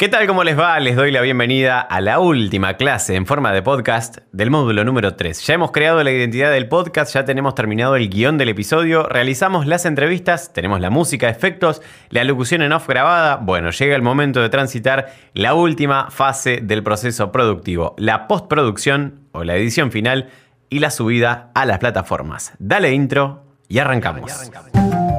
¿Qué tal? ¿Cómo les va? Les doy la bienvenida a la última clase en forma de podcast del módulo número 3. Ya hemos creado la identidad del podcast, ya tenemos terminado el guion del episodio, realizamos las entrevistas, tenemos la música, efectos, la locución en off grabada. Bueno, llega el momento de transitar la última fase del proceso productivo, la postproducción o la edición final y la subida a las plataformas. Dale intro y arrancamos. Y arrancamos.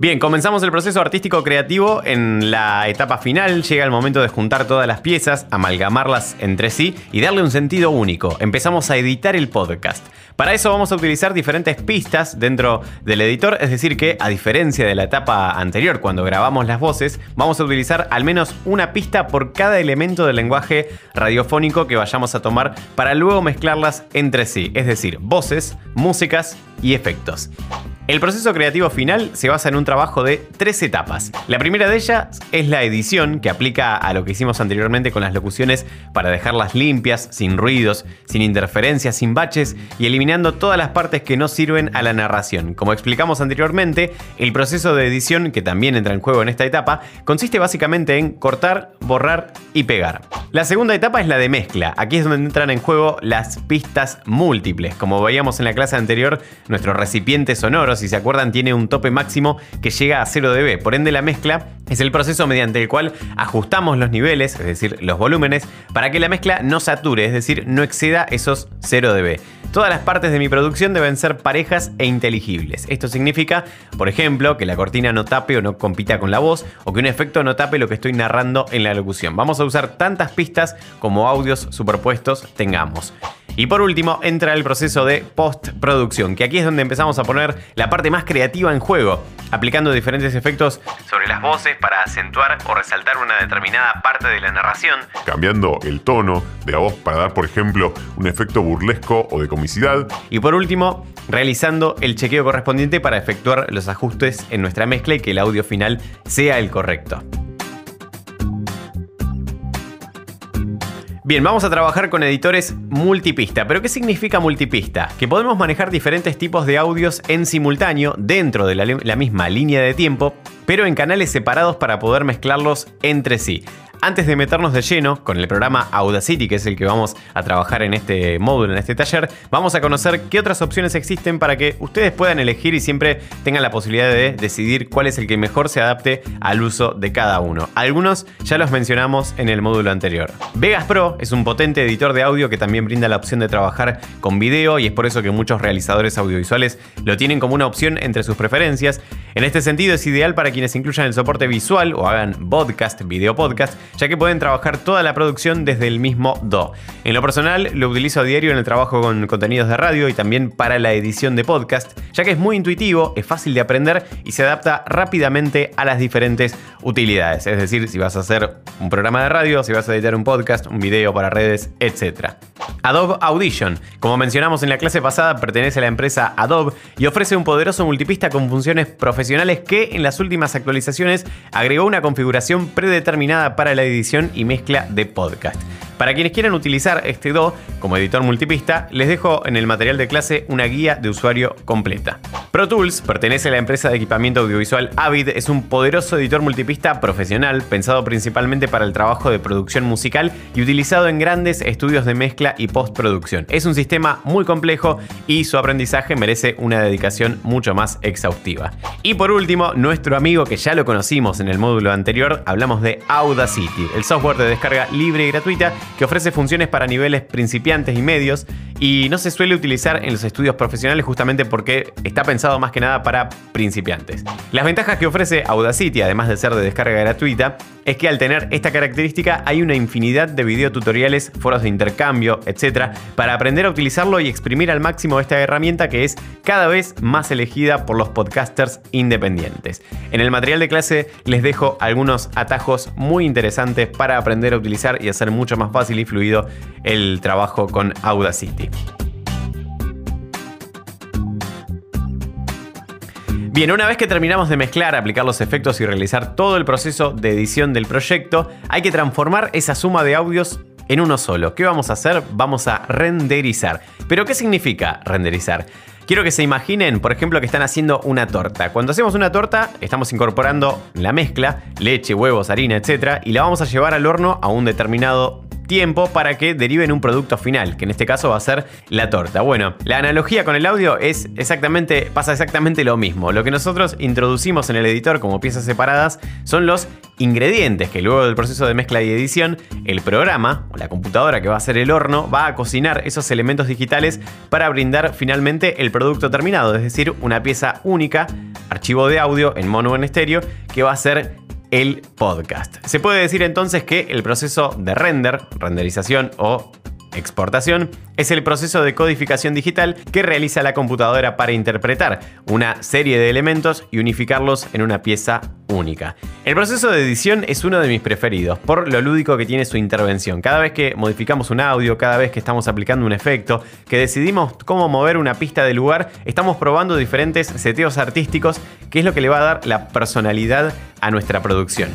Bien, comenzamos el proceso artístico creativo en la etapa final. Llega el momento de juntar todas las piezas, amalgamarlas entre sí y darle un sentido único. Empezamos a editar el podcast. Para eso vamos a utilizar diferentes pistas dentro del editor, es decir que a diferencia de la etapa anterior cuando grabamos las voces, vamos a utilizar al menos una pista por cada elemento del lenguaje radiofónico que vayamos a tomar para luego mezclarlas entre sí, es decir, voces, músicas y efectos. El proceso creativo final se basa en un trabajo de tres etapas. La primera de ellas es la edición, que aplica a lo que hicimos anteriormente con las locuciones para dejarlas limpias, sin ruidos, sin interferencias, sin baches y eliminando todas las partes que no sirven a la narración. Como explicamos anteriormente, el proceso de edición, que también entra en juego en esta etapa, consiste básicamente en cortar, borrar y pegar. La segunda etapa es la de mezcla. Aquí es donde entran en juego las pistas múltiples. Como veíamos en la clase anterior, nuestro recipiente sonoro si se acuerdan, tiene un tope máximo que llega a 0 dB. Por ende, la mezcla es el proceso mediante el cual ajustamos los niveles, es decir, los volúmenes, para que la mezcla no sature, es decir, no exceda esos 0 dB. Todas las partes de mi producción deben ser parejas e inteligibles. Esto significa, por ejemplo, que la cortina no tape o no compita con la voz, o que un efecto no tape lo que estoy narrando en la locución. Vamos a usar tantas pistas como audios superpuestos tengamos. Y por último, entra el proceso de postproducción, que aquí es donde empezamos a poner la parte más creativa en juego, aplicando diferentes efectos sobre las voces para acentuar o resaltar una determinada parte de la narración. Cambiando el tono de la voz para dar, por ejemplo, un efecto burlesco o de comicidad. Y por último, realizando el chequeo correspondiente para efectuar los ajustes en nuestra mezcla y que el audio final sea el correcto. Bien, vamos a trabajar con editores multipista. ¿Pero qué significa multipista? Que podemos manejar diferentes tipos de audios en simultáneo dentro de la, misma línea de tiempo, pero en canales separados para poder mezclarlos entre sí. Antes de meternos de lleno con el programa Audacity, que es el que vamos a trabajar en este módulo, en este taller, vamos a conocer qué otras opciones existen para que ustedes puedan elegir y siempre tengan la posibilidad de decidir cuál es el que mejor se adapte al uso de cada uno. Algunos ya los mencionamos en el módulo anterior. Vegas Pro es un potente editor de audio que también brinda la opción de trabajar con video y es por eso que muchos realizadores audiovisuales lo tienen como una opción entre sus preferencias. En este sentido es ideal para quienes incluyan el soporte visual o hagan podcast, video podcast, ya que pueden trabajar toda la producción desde el mismo Do. En lo personal, lo utilizo a diario en el trabajo con contenidos de radio y también para la edición de podcast, ya que es muy intuitivo, es fácil de aprender y se adapta rápidamente a las diferentes utilidades. Es decir, si vas a hacer un programa de radio, si vas a editar un podcast, un video para redes, etc. Adobe Audition, como mencionamos en la clase pasada, pertenece a la empresa Adobe y ofrece un poderoso multipista con funciones profesionales que en las últimas actualizaciones agregó una configuración predeterminada para la edición y mezcla de podcast. Para quienes quieran utilizar este DO como editor multipista, les dejo en el material de clase una guía de usuario completa. Pro Tools pertenece a la empresa de equipamiento audiovisual Avid, es un poderoso editor multipista profesional pensado principalmente para el trabajo de producción musical y utilizado en grandes estudios de mezcla y postproducción. Es un sistema muy complejo y su aprendizaje merece una dedicación mucho más exhaustiva. Y por último, nuestro amigo que ya lo conocimos en el módulo anterior, hablamos de Audacity, el software de descarga libre y gratuita que ofrece funciones para niveles principiantes y medios y no se suele utilizar en los estudios profesionales justamente porque está pensado más que nada para principiantes. Las ventajas que ofrece Audacity, además de ser de descarga gratuita, es que al tener esta característica hay una infinidad de videotutoriales, foros de intercambio, etc. para aprender a utilizarlo y exprimir al máximo esta herramienta que es cada vez más elegida por los podcasters independientes. En el material de clase les dejo algunos atajos muy interesantes para aprender a utilizar y hacer mucho más fácil y fluido el trabajo con Audacity. Bien, una vez que terminamos de mezclar, aplicar los efectos y realizar todo el proceso de edición del proyecto, hay que transformar esa suma de audios en uno solo. ¿Qué vamos a hacer? Vamos a renderizar. ¿Pero qué significa renderizar? Quiero que se imaginen, por ejemplo, que están haciendo una torta. Cuando hacemos una torta, estamos incorporando la mezcla, leche, huevos, harina, etc. Y la vamos a llevar al horno a un determinado tiempo para que deriven un producto final, que en este caso va a ser la torta. Bueno, la analogía con el audio es exactamente, pasa exactamente lo mismo. Lo que nosotros introducimos en el editor como piezas separadas son los ingredientes que luego del proceso de mezcla y edición, el programa o la computadora que va a ser el horno va a cocinar esos elementos digitales para brindar finalmente el producto terminado, es decir, una pieza única, archivo de audio en mono o en estéreo, que va a ser el podcast. Se puede decir entonces que el proceso de render, renderización o exportación es el proceso de codificación digital que realiza la computadora para interpretar una serie de elementos y unificarlos en una pieza única. El proceso de edición es uno de mis preferidos por lo lúdico que tiene su intervención. Cada vez que modificamos un audio, cada vez que estamos aplicando un efecto, que decidimos cómo mover una pista de lugar, estamos probando diferentes seteos artísticos, que es lo que le va a dar la personalidad a nuestra producción.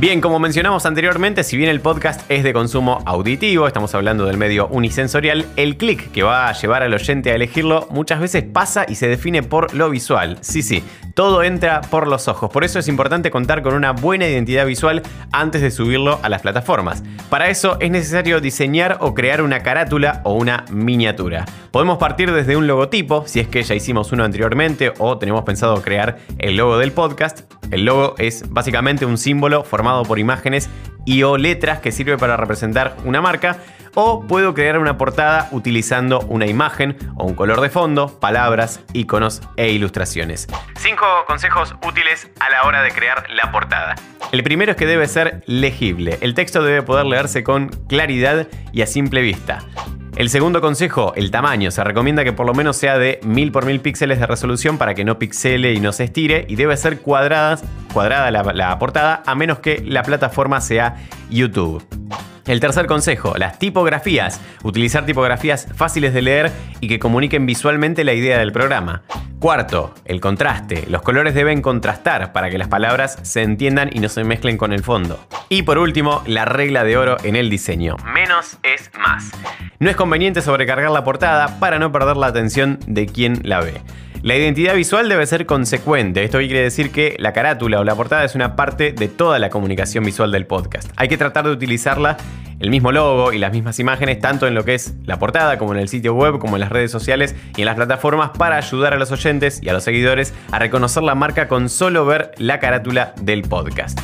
Bien, como mencionamos anteriormente, si bien el podcast es de consumo auditivo, estamos hablando del medio unisensorial, el clic que va a llevar al oyente a elegirlo muchas veces pasa y se define por lo visual. Sí, sí, todo entra por los ojos. Por eso es importante contar con una buena identidad visual antes de subirlo a las plataformas. Para eso es necesario diseñar o crear una carátula o una miniatura. Podemos partir desde un logotipo, si es que ya hicimos uno anteriormente o tenemos pensado crear el logo del podcast. El logo es básicamente un símbolo formado por imágenes y o letras que sirve para representar una marca. O puedo crear una portada utilizando una imagen o un color de fondo, palabras, iconos e ilustraciones. Cinco consejos útiles a la hora de crear la portada. El primero es que debe ser legible. El texto debe poder leerse con claridad y a simple vista. El segundo consejo, el tamaño. Se recomienda que por lo menos sea de 1000 por 1000 píxeles de resolución para que no pixele y no se estire y debe ser cuadrada la, la portada a menos que la plataforma sea YouTube. El tercer consejo, las tipografías. Utilizar tipografías fáciles de leer y que comuniquen visualmente la idea del programa. Cuarto, el contraste. Los colores deben contrastar para que las palabras se entiendan y no se mezclen con el fondo. Y por último, la regla de oro en el diseño. Menos es más. No es conveniente sobrecargar la portada para no perder la atención de quien la ve. La identidad visual debe ser consecuente. Esto quiere decir que la carátula o la portada es una parte de toda la comunicación visual del podcast. Hay que tratar de utilizarla el mismo logo y las mismas imágenes tanto en lo que es la portada como en el sitio web, como en las redes sociales y en las plataformas para ayudar a los oyentes y a los seguidores a reconocer la marca con solo ver la carátula del podcast.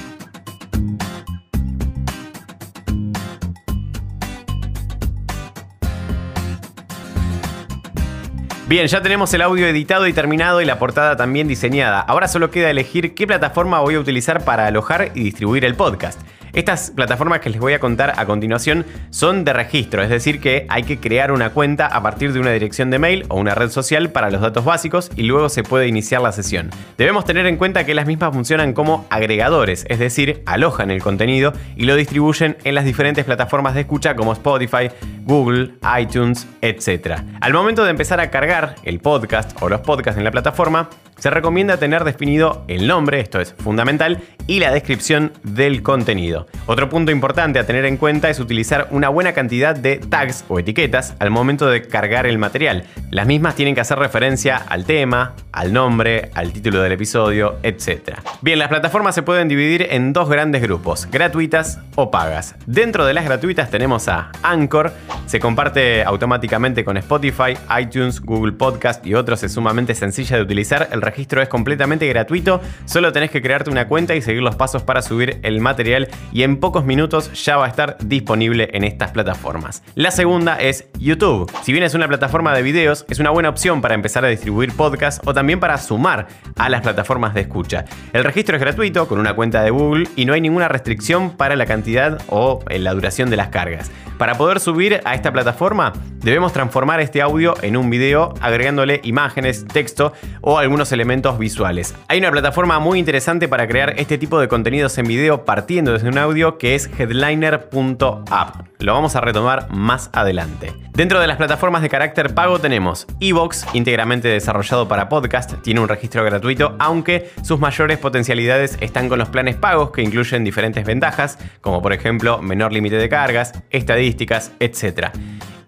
Bien, ya tenemos el audio editado y terminado y la portada también diseñada. Ahora solo queda elegir qué plataforma voy a utilizar para alojar y distribuir el podcast. Estas plataformas que les voy a contar a continuación son de registro, es decir que hay que crear una cuenta a partir de una dirección de mail o una red social para los datos básicos y luego se puede iniciar la sesión. Debemos tener en cuenta que las mismas funcionan como agregadores, es decir, alojan el contenido y lo distribuyen en las diferentes plataformas de escucha como Spotify, Google, iTunes, etc. Al momento de empezar a cargar el podcast o los podcasts en la plataforma, se recomienda tener definido el nombre, esto es fundamental, y la descripción del contenido. Otro punto importante a tener en cuenta es utilizar una buena cantidad de tags o etiquetas al momento de cargar el material. Las mismas tienen que hacer referencia al tema, al nombre, al título del episodio, etc. Bien, las plataformas se pueden dividir en dos grandes grupos, gratuitas o pagas. Dentro de las gratuitas tenemos a Anchor, se comparte automáticamente con Spotify, iTunes, Google Podcast y otros, es sumamente sencilla de utilizar, el registro es completamente gratuito, solo tenés que crearte una cuenta y seguir los pasos para subir el material y en pocos minutos ya va a estar disponible en estas plataformas. La segunda es YouTube. Si bien es una plataforma de videos, es una buena opción para empezar a distribuir podcasts o también para sumar a las plataformas de escucha. El registro es gratuito con una cuenta de Google y no hay ninguna restricción para la cantidad o la duración de las cargas. Para poder subir a esta plataforma, debemos transformar este audio en un video agregándole imágenes, texto o algunos elementos visuales. Hay una plataforma muy interesante para crear este tipo de contenidos en video partiendo desde un audio que es headliner.app. Lo vamos a retomar más adelante. Dentro de las plataformas de carácter pago tenemos Evox, íntegramente desarrollado para podcast, tiene un registro gratuito, aunque sus mayores potencialidades están con los planes pagos que incluyen diferentes ventajas, como por ejemplo menor límite de cargas, estadísticas, etc.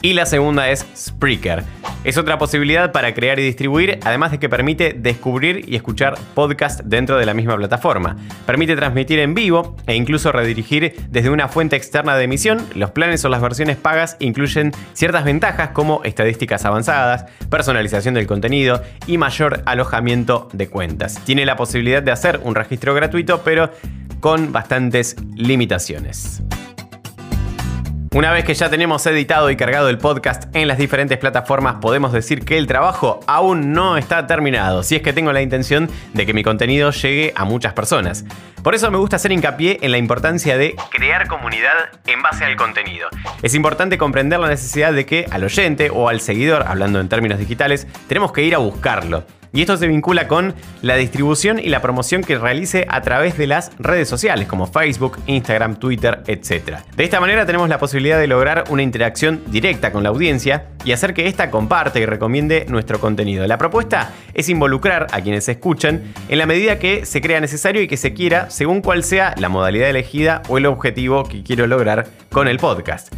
Y la segunda es Spreaker. Es otra posibilidad para crear y distribuir, además de que permite descubrir y escuchar podcast dentro de la misma plataforma. Permite transmitir en vivo e incluso redirigir desde una fuente externa de emisión. Los planes o las versiones pagas incluyen ciertas ventajas como estadísticas avanzadas, personalización del contenido y mayor alojamiento de cuentas. Tiene la posibilidad de hacer un registro gratuito, pero con bastantes limitaciones. Una vez que ya tenemos editado y cargado el podcast en las diferentes plataformas, podemos decir que el trabajo aún no está terminado, si es que tengo la intención de que mi contenido llegue a muchas personas. Por eso me gusta hacer hincapié en la importancia de crear comunidad en base al contenido. Es importante comprender la necesidad de que al oyente o al seguidor, hablando en términos digitales, tenemos que ir a buscarlo. Y esto se vincula con la distribución y la promoción que realice a través de las redes sociales como Facebook, Instagram, Twitter, etc. De esta manera tenemos la posibilidad de lograr una interacción directa con la audiencia y hacer que ésta comparte y recomiende nuestro contenido. La propuesta es involucrar a quienes escuchan en la medida que se crea necesario y que se quiera según cuál sea la modalidad elegida o el objetivo que quiero lograr con el podcast.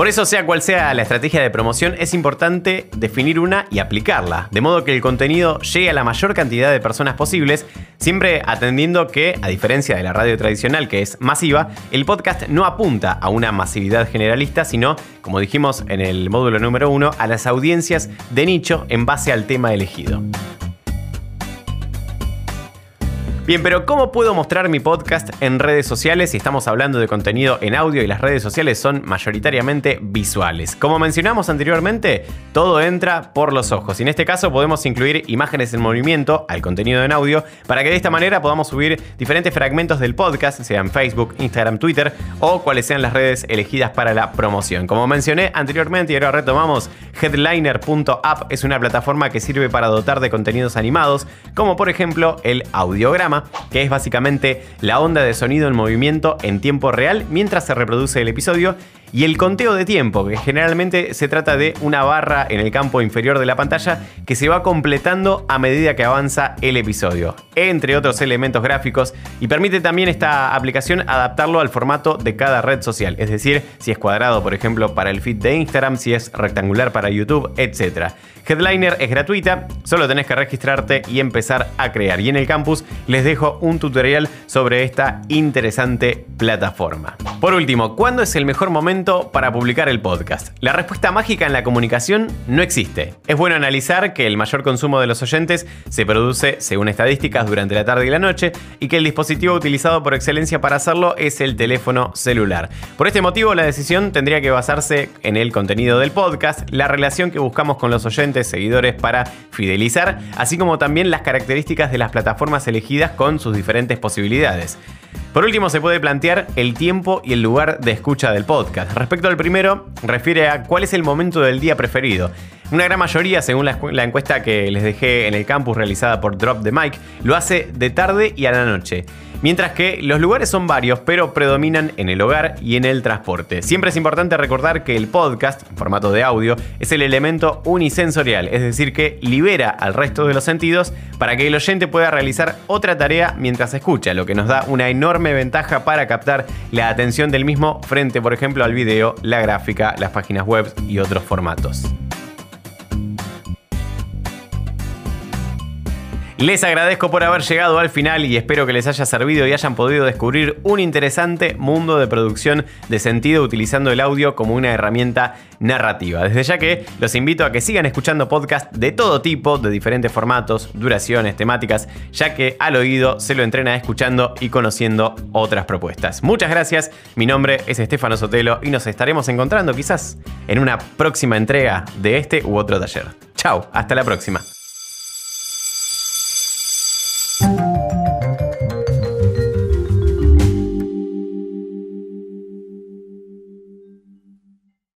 Por eso, sea cual sea la estrategia de promoción, es importante definir una y aplicarla, de modo que el contenido llegue a la mayor cantidad de personas posibles, siempre atendiendo que, a diferencia de la radio tradicional que es masiva, el podcast no apunta a una masividad generalista, sino, como dijimos en el módulo número uno, a las audiencias de nicho en base al tema elegido. Bien, pero ¿cómo puedo mostrar mi podcast en redes sociales si estamos hablando de contenido en audio y las redes sociales son mayoritariamente visuales? Como mencionamos anteriormente, todo entra por los ojos y en este caso podemos incluir imágenes en movimiento al contenido en audio para que de esta manera podamos subir diferentes fragmentos del podcast, sean Facebook, Instagram, Twitter o cuáles sean las redes elegidas para la promoción. Como mencioné anteriormente y ahora retomamos, headliner.app es una plataforma que sirve para dotar de contenidos animados, como por ejemplo el audiograma que es básicamente la onda de sonido en movimiento en tiempo real mientras se reproduce el episodio, y el conteo de tiempo, que generalmente se trata de una barra en el campo inferior de la pantalla que se va completando a medida que avanza el episodio, entre otros elementos gráficos, y permite también esta aplicación adaptarlo al formato de cada red social, es decir, si es cuadrado, por ejemplo, para el feed de Instagram, si es rectangular para YouTube, etc. Headliner es gratuita, solo tenés que registrarte y empezar a crear. Y en el campus les dejo un tutorial sobre esta interesante plataforma. Por último, ¿cuándo es el mejor momento para publicar el podcast? La respuesta mágica en la comunicación no existe. Es bueno analizar que el mayor consumo de los oyentes se produce, según estadísticas, durante la tarde y la noche y que el dispositivo utilizado por excelencia para hacerlo es el teléfono celular. Por este motivo, la decisión tendría que basarse en el contenido del podcast, la relación que buscamos con los oyentes, seguidores para fidelizar, así como también las características de las plataformas elegidas con sus diferentes posibilidades. Por último, se puede plantear el tiempo y el lugar de escucha del podcast. Respecto al primero, refiere a cuál es el momento del día preferido. Una gran mayoría, según la, encuesta que les dejé en el campus realizada por Drop the Mic, lo hace de tarde y a la noche. Mientras que los lugares son varios, pero predominan en el hogar y en el transporte. Siempre es importante recordar que el podcast, en formato de audio, es el elemento unisensorial, es decir, que libera al resto de los sentidos para que el oyente pueda realizar otra tarea mientras escucha, lo que nos da una enorme ventaja para captar la atención del mismo frente, por ejemplo, al video, la gráfica, las páginas web y otros formatos. Les agradezco por haber llegado al final y espero que les haya servido y hayan podido descubrir un interesante mundo de producción de sentido utilizando el audio como una herramienta narrativa. Desde ya que los invito a que sigan escuchando podcasts de todo tipo, de diferentes formatos, duraciones, temáticas, ya que al oído se lo entrena escuchando y conociendo otras propuestas. Muchas gracias, mi nombre es Estefano Sotelo y nos estaremos encontrando quizás en una próxima entrega de este u otro taller. Chao, hasta la próxima.